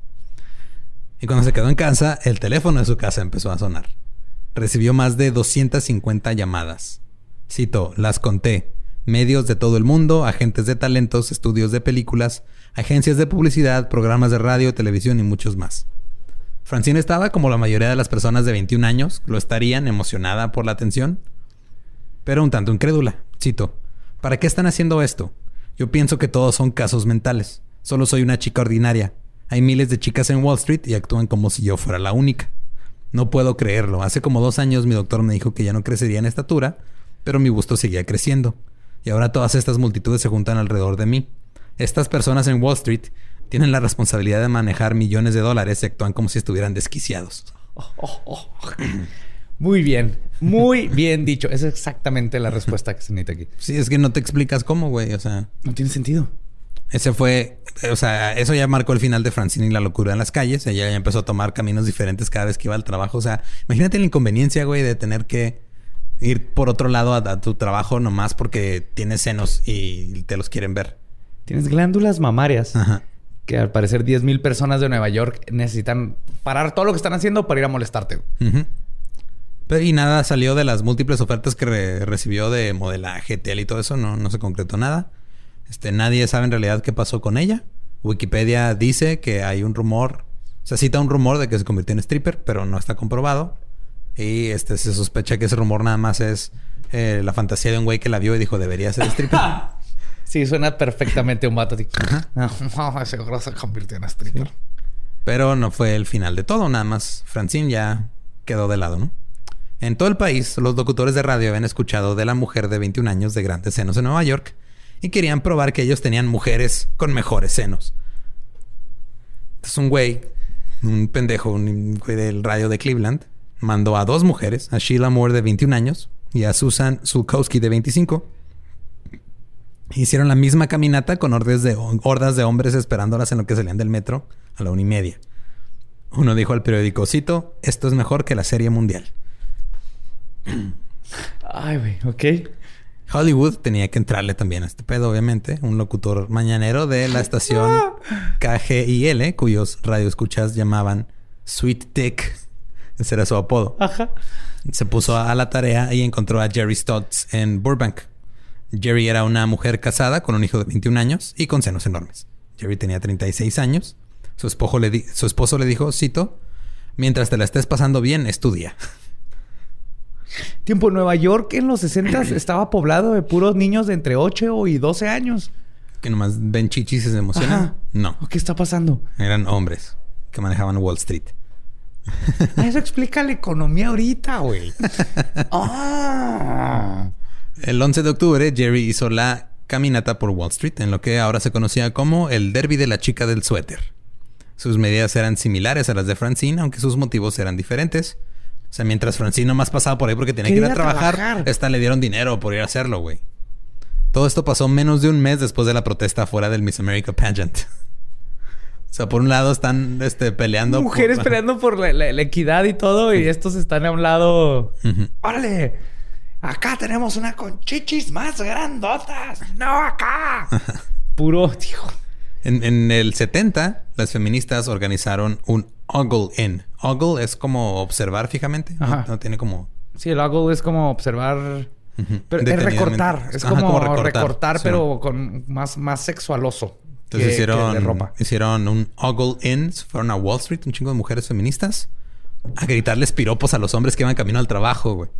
A: Y cuando se quedó en casa, el teléfono de su casa empezó a sonar. Recibió más de 250 llamadas. Cito, las conté. Medios de todo el mundo, agentes de talentos, estudios de películas, agencias de publicidad, programas de radio, televisión y muchos más. Francine estaba, como la mayoría de las personas de 21 años, lo estarían emocionada por la atención, pero un tanto incrédula. Cito, ¿para qué están haciendo esto? Yo pienso que todos son casos mentales. Solo soy una chica ordinaria. Hay miles de chicas en Wall Street y actúan como si yo fuera la única. No puedo creerlo. Hace como dos años mi doctor me dijo que ya no crecería en estatura, pero mi busto seguía creciendo. Y ahora todas estas multitudes se juntan alrededor de mí. Estas personas en Wall Street tienen la responsabilidad de manejar millones de dólares y actúan como si estuvieran desquiciados.
C: Muy bien. Muy bien dicho. Esa es exactamente la respuesta que se necesita aquí.
A: Sí, es que no te explicas cómo, güey. O sea,
C: No tiene sentido.
A: ese fue, o sea, eso ya marcó el final de Francine y la locura en las calles. Ella ya empezó a tomar caminos diferentes cada vez que iba al trabajo. O sea, imagínate la inconveniencia, güey, de tener que ir por otro lado a, a tu trabajo nomás porque tienes senos y te los quieren ver.
C: Tienes glándulas mamarias.
A: Ajá.
C: Que al parecer 10.000 personas de Nueva York necesitan parar todo lo que están haciendo para ir a molestarte.
A: Pero y nada salió de las múltiples ofertas que re- recibió de modelaje, tele y todo eso. No, no se concretó nada. Este, nadie sabe en realidad qué pasó con ella. Wikipedia dice que hay un rumor, se cita un rumor de que se convirtió en stripper, pero no está comprobado. Y este, se sospecha que ese rumor nada más es eh, la fantasía de un güey que la vio y dijo debería ser stripper.
C: Sí, suena perfectamente un vato. No, seguro se convirtió en stripper.
A: Pero no fue el final de todo, nada más Francine ya quedó de lado, ¿no? En todo el país, los locutores de radio habían escuchado de la mujer de 21 años de grandes senos en Nueva York y querían probar que ellos tenían mujeres con mejores senos. Entonces un güey, un pendejo, un güey del radio de Cleveland, mandó a dos mujeres, a Sheila Moore de 21 años y a Susan Sulkowski de 25. Hicieron la misma caminata con hordas de, hordas de hombres esperándolas en lo que salían del metro a la una y media. Uno dijo al periódico, cito, esto es mejor que la serie mundial.
C: Ay, güey, ok.
A: Hollywood tenía que entrarle también a este pedo, obviamente. Un locutor mañanero de la estación KGIL, cuyos radioescuchas llamaban Sweet Dick. Ese era su apodo.
C: Ajá.
A: Se puso a la tarea y encontró a Jerry Stotts en Burbank. Jerry era una mujer casada con un hijo de 21 años y con senos enormes. Jerry tenía 36 años. Su esposo le, di- su esposo le dijo, cito, mientras te la estés pasando bien, estudia.
C: Tiempo, Nueva York en los 60 estaba poblado de puros niños de entre 8 y 12 años.
A: Que nomás ven chichis y se emocionan.
C: Ajá.
A: No,
C: ¿Qué está pasando?
A: eran hombres que manejaban Wall Street.
C: Eso explica la economía ahorita, güey. ah.
A: El 11 de octubre, Jerry hizo la caminata por Wall Street, en lo que ahora se conocía como el Derby de la chica del suéter. Sus medidas eran similares a las de Francine, aunque sus motivos eran diferentes. O sea, mientras Francine nomás pasaba por ahí porque tenía que ir a trabajar,
C: trabajar.
A: esta le dieron dinero por ir a hacerlo, güey. Todo esto pasó menos de un mes después de la protesta fuera del Miss America Pageant. O sea, por un lado están este, peleando. por-
C: Mujeres peleando por la, la- la equidad y todo, y estos están a un lado. ¡Órale! Acá tenemos una con chichis más grandotas. ¡No acá! Puro, tío.
A: En, en el 70, las feministas organizaron un Ogle In. Ogle es como observar fijamente. No,
C: Ajá.
A: no tiene como...
C: Sí, el hago es como observar. Pero es recortar. Es
A: Ajá,
C: como, recortar,
A: sí.
C: pero con más, más sexualoso.
A: Entonces
C: que- que
A: hicieron,
C: de ropa.
A: hicieron un Ogle In. Fueron a Wall Street, un chingo de mujeres feministas, a gritarles piropos a los hombres que iban camino al trabajo, güey.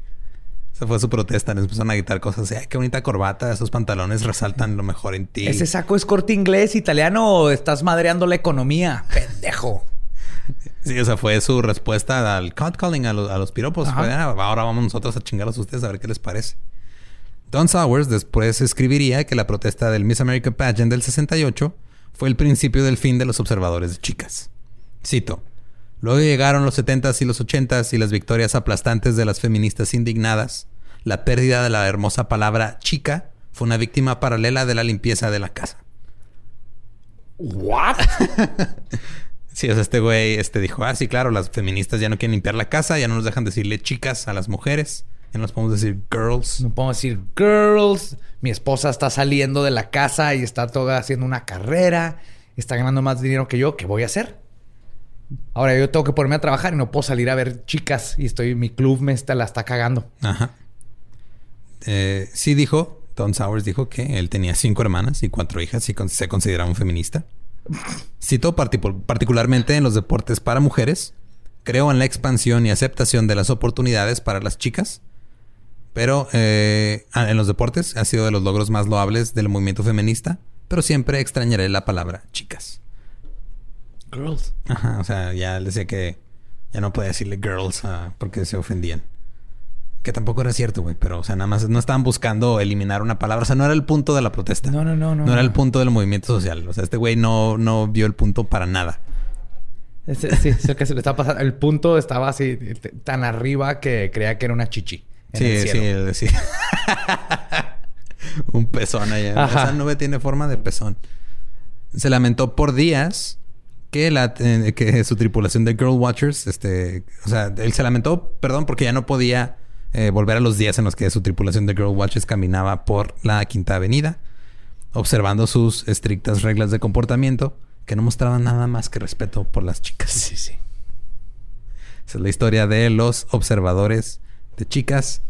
A: Esa fue su protesta. Les empezaron a gritar cosas así. Ay, qué bonita corbata. Esos pantalones resaltan lo mejor en ti.
C: ¿Ese saco es corte inglés, italiano o estás madreando la economía? Pendejo.
A: Sí, o sea, fue su respuesta al catcalling, a, los- a los piropos. Fue, "Ah, ahora vamos nosotros a chingarlos a ustedes a ver qué les parece. Don Sowers después escribiría que la protesta del Miss America Pageant del 68 fue el principio del fin de los observadores de chicas. Cito. Luego llegaron los 70s y los 80s y las victorias aplastantes de las feministas indignadas. La pérdida de la hermosa palabra chica fue una víctima paralela de la limpieza de la casa.
C: ¿What?
A: Sí, o sea, este güey este dijo, ah, sí, claro, las feministas ya no quieren limpiar la casa, ya no nos dejan decirle chicas a las mujeres, no nos podemos decir girls.
C: No podemos decir girls. Mi esposa está saliendo de la casa y está toda haciendo una carrera. Está ganando más dinero que yo. ¿Qué voy a hacer? Ahora yo tengo que ponerme a trabajar y no puedo salir a ver chicas y estoy mi club me está, la está cagando.
A: Ajá. Eh, sí dijo, Don Sowers dijo que él tenía cinco hermanas y cuatro hijas y con- se consideraba un feminista. Citó parti- particularmente en los deportes para mujeres, creo en la expansión y aceptación de las oportunidades para las chicas, pero eh, en los deportes ha sido de los logros más loables del movimiento feminista, pero siempre extrañaré la palabra chicas.
C: Girls.
A: Ajá, o sea, ya decía que ya no podía decirle girls ah, porque se ofendían. Que tampoco era cierto, güey, pero, o sea, nada más no estaban buscando eliminar una palabra. O sea, no era el punto de la protesta.
C: No, no, no, no.
A: No era el punto del movimiento social. O sea, este güey no, no vio el punto para nada.
C: Ese- sí, es que se le está pasando. El punto estaba así tan arriba que creía que era una chichi. En el
A: Sí,
C: cielo.
A: sí, sí. Un pezón allá.
C: Ajá.
A: Esa nube tiene forma de pezón. Se lamentó por días que, la, eh, que su tripulación de Girl Watchers, este, o sea, él se lamentó, perdón, porque ya no podía eh, volver a los días en los que su tripulación de Girl Watchers caminaba por la Quinta Avenida, observando sus estrictas reglas de comportamiento que no mostraban nada más que respeto por las chicas.
C: Sí, sí.
A: Esa es la historia de los observadores de chicas.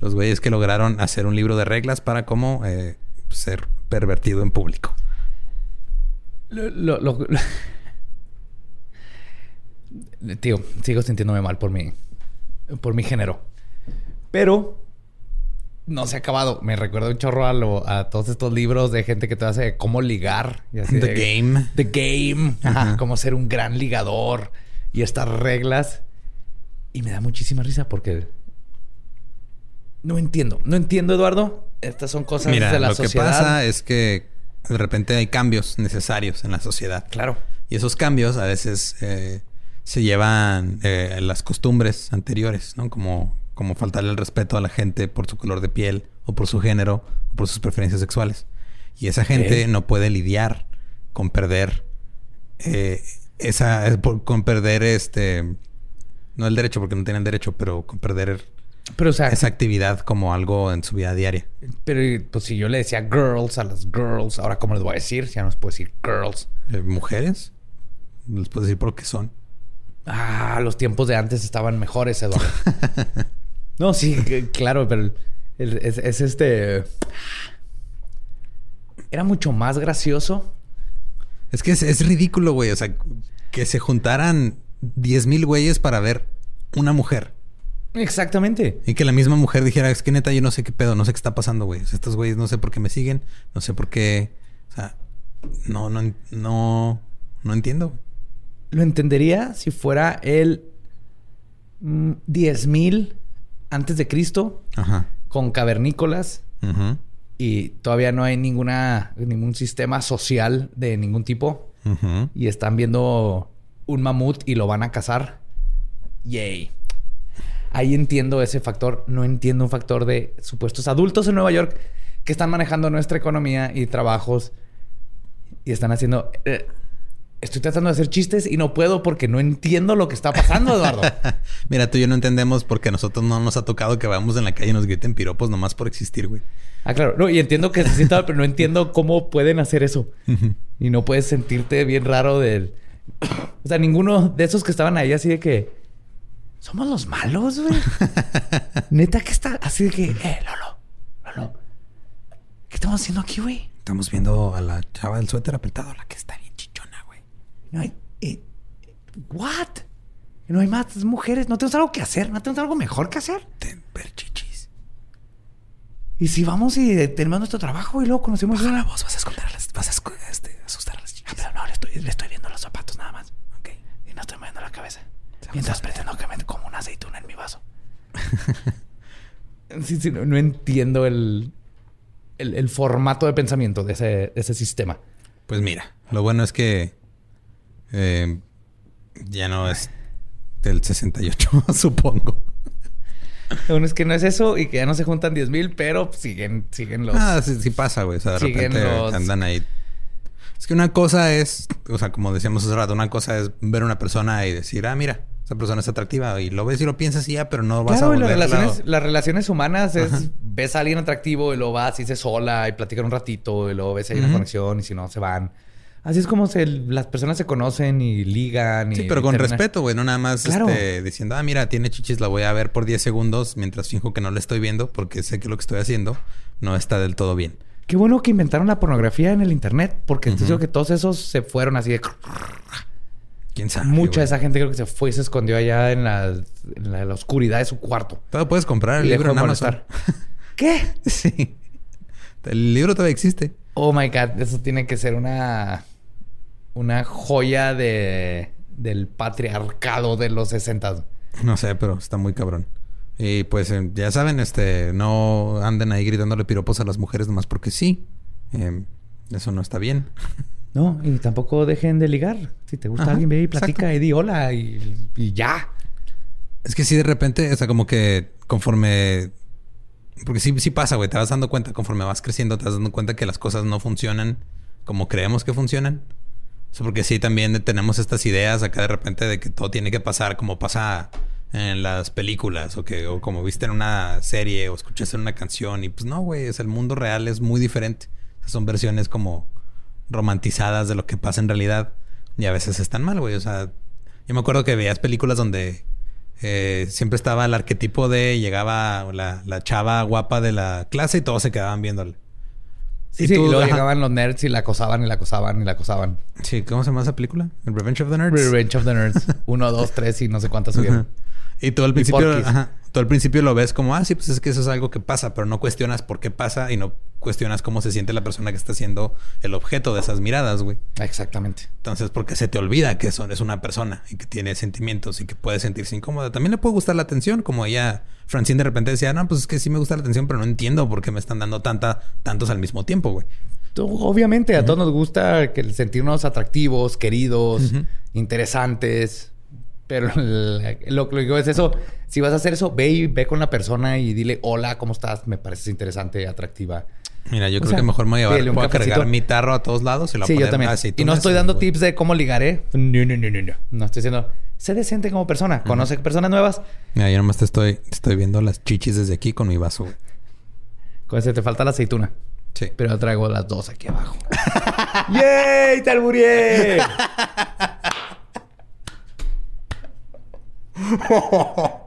A: Los güeyes que lograron hacer un libro de reglas para cómo eh, ser pervertido en público.
C: Lo- lo- lo- lo- Tío, sigo sintiéndome mal por mi, por mi género. Pero no se ha acabado. Me recuerda un chorro a, lo- a todos estos libros de gente que te hace cómo ligar. y así
A: The
C: de-
A: Game.
C: The Game. Ajá. Cómo ser un gran ligador. Y estas reglas. Y me da muchísima risa porque... No entiendo. No entiendo, Eduardo. Estas son cosas
A: Mira,
C: de la
A: lo
C: sociedad.
A: que pasa es que de repente hay cambios necesarios en la sociedad.
C: Claro.
A: Y esos cambios a veces eh, se llevan eh, las costumbres anteriores, ¿no? Como, como faltarle el respeto a la gente por su color de piel o por su género o por sus preferencias sexuales. Y esa gente no puede lidiar con perder eh, esa, eh, con perder este, no el derecho porque no tienen derecho, pero con perder
C: Pero, o sea,
A: esa actividad como algo en su vida diaria.
C: Pero pues si yo le decía girls a las girls, ahora cómo les voy a decir? Si ya no les puedo decir girls.
A: Eh, Mujeres, les puedo decir por qué son.
C: Ah, los tiempos de antes estaban mejores, Eduardo. no, sí, que- claro, pero el- es, es este. Era mucho más gracioso.
A: Es que es, es ridículo, güey. O sea, que se juntaran 10 mil güeyes para ver una mujer.
C: Exactamente.
A: Y que la misma mujer dijera, es que neta, yo no sé qué pedo, no sé qué está pasando, güey. O sea, estos güeyes no sé por qué me siguen, no sé por qué. O sea, no, no, no, no entiendo.
C: Lo entendería si fuera el mm, 10.000 antes de Cristo
A: Ajá.
C: con cavernícolas y todavía no hay ninguna ningún sistema social de ningún tipo y están viendo un mamut y lo van a cazar. Yay. Ahí entiendo ese factor. No entiendo un factor de supuestos adultos en Nueva York que están manejando nuestra economía y trabajos y están haciendo. eh, estoy tratando de hacer chistes y no puedo porque no entiendo lo que está pasando, Eduardo.
A: Mira, tú y yo no entendemos porque a nosotros no nos ha tocado que vayamos en la calle y nos griten piropos nomás por existir, güey.
C: ah, claro. No, y entiendo que se sienta, pero no entiendo cómo pueden hacer eso. Y no puedes sentirte bien raro del. O sea, ninguno de esos que estaban ahí así de que. Somos los malos, güey. Neta que está así de que. Eh, Lolo. Lolo. ¿Qué estamos haciendo aquí, güey?
A: Estamos viendo a la chava del suéter apretado, la que está bien chichona, güey.
C: No hay. eh, ¿What? No hay más mujeres. ¿No tenemos algo que hacer? ¿No tenemos algo mejor que hacer?
A: Ten ver chichis.
C: Y si vamos y eh, tenemos nuestro trabajo y luego conocemos
A: Baja
C: una.
A: la voz, vas a esconder a las, vas a este, asustar a las
C: Ah,
A: chichis.
C: pero no, le estoy, le estoy viendo los zapatos nada más. Ok. Y no estoy moviendo la cabeza. Mientras pretendo que me como una aceituna en mi vaso. sí, sí, no, no entiendo el, el, el formato de pensamiento de ese, de ese sistema.
A: Pues mira, lo bueno es que eh, ya no es del 68, supongo.
C: Aún es que no es eso y que ya no se juntan 10 mil, pero siguen, siguen los.
A: Ah, sí, sí pasa, güey. O sea, de repente
C: los-
A: andan ahí. Es que una cosa es, o sea, como decíamos hace rato, una cosa es ver a una persona y decir, ah, mira, esa persona es atractiva y lo ves y lo piensas y ya, pero no vas
C: Claro,
A: a
C: y las relaciones, las relaciones humaas es ves a alguien atractivo y lo vas y se sola y platican un ratito y luego ves ahí una
A: Ujú.
C: conexión y si no se van. Así es como se, las personas se conocen y ligan. Y
A: Sí, pero con
C: terminan.
A: respeto, güey, no nada más
C: Claro.
A: este, diciendo, ah, mira, tiene chichis, la voy a ver por 10 segundos mientras finjo que no la estoy viendo porque sé que lo que estoy haciendo no está del todo bien.
C: Qué bueno que inventaron la pornografía en el internet porque te digo que todos esos se fueron así de...
A: ¿Quién sabe?
C: Mucha
A: güey?
C: de esa gente creo que se fue y se escondió allá en la, en la- la oscuridad de su cuarto.
A: Todavía puedes comprar el
C: Y
A: libro en Amazon.
C: ¿Qué?
A: sí. El libro todavía existe.
C: Oh my god, eso tiene que ser una una joya de del patriarcado de los 60.
A: No sé, pero está muy cabrón. Y pues eh, ya saben, este, no anden ahí gritándole piropos a las mujeres nomás porque sí. Eh, eso no está bien.
C: No, y tampoco dejen de ligar. Si te gusta
A: Ajá,
C: alguien, ve y platica
A: exacto.
C: y di hola y, y ya.
A: Es que sí, de repente, o sea, como que conforme. Porque sí, sí pasa, güey. Te vas dando cuenta, conforme vas creciendo, te vas dando cuenta que las cosas no funcionan como creemos que funcionan. O sea, porque sí, también tenemos estas ideas acá de repente de que todo tiene que pasar como pasa en las películas o que o como viste en una serie o escuchaste en una canción. Y pues no, güey, es el mundo real es muy diferente. Son versiones como romantizadas de lo que pasa en realidad. Y a veces están mal, güey. O sea, yo me acuerdo que veías películas donde eh, siempre estaba el arquetipo de llegaba la, la chava guapa de la clase y todos se quedaban viéndole.
C: Sí,
A: Y
C: sí,
A: tú,
C: y luego
A: ajá.
C: llegaban los nerds y la acosaban y la acosaban y la acosaban.
A: Sí, ¿cómo se llama esa película? ¿El Revenge of the Nerds?
C: Revenge of the Nerds. Uno, dos, tres y no sé cuántas subieron.
A: Y tú al principio, ajá, tú al principio lo ves como, ah, sí, pues es que eso es algo que pasa, pero no cuestionas por qué pasa y no cuestionas cómo se siente la persona que está siendo el objeto de esas miradas, güey.
C: Exactamente.
A: Entonces, porque se te olvida que eso es una persona y que tiene sentimientos y que puede sentirse incómoda. También le puede gustar la atención, como ella, Francine de repente decía, no, pues es que sí me gusta la atención, pero no entiendo por qué me están dando tanta, tantos al mismo tiempo, güey.
C: Obviamente, a todos nos gusta que sentirnos atractivos, queridos, interesantes. Pero la- lo que digo es eso. Si vas a hacer eso, ve y ve con la persona y dile, hola, ¿cómo estás? Me pareces interesante, atractiva.
A: Mira, yo
C: O
A: creo
C: sea,
A: que mejor me voy a llevar, a cargar mi tarro a todos lados y lo voy a
C: Sí, yo también.
A: así,
C: y no estoy dando
A: güey.
C: tips de cómo ligar, ¿eh? No, no, no, no, no. No estoy diciendo, sé decente como persona. Conoce personas nuevas.
A: Mira, yo nomás te estoy, estoy viendo las chichis desde aquí con mi vaso, güey.
C: Con ese te falta la aceituna.
A: Sí.
C: Pero yo traigo las dos aquí abajo. ¡Yay! ¡Te alburié!
A: Ah,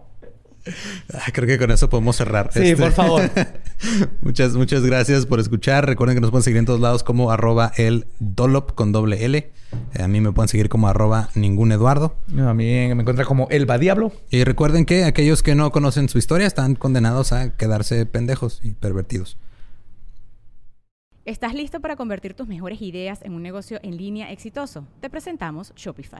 A: Creo que con eso podemos cerrar.
C: Sí, por favor.
A: muchas, muchas gracias por escuchar. Recuerden que nos pueden seguir en todos lados como arroba el dolop con doble L. Eh, a mí me pueden seguir como arroba ningún Eduardo.
C: A mí me encuentra como Elba Diablo.
A: Y recuerden que aquellos que no conocen su historia están condenados a quedarse pendejos y pervertidos.
E: ¿Estás listo para convertir tus mejores ideas en un negocio en línea exitoso? Te presentamos Shopify.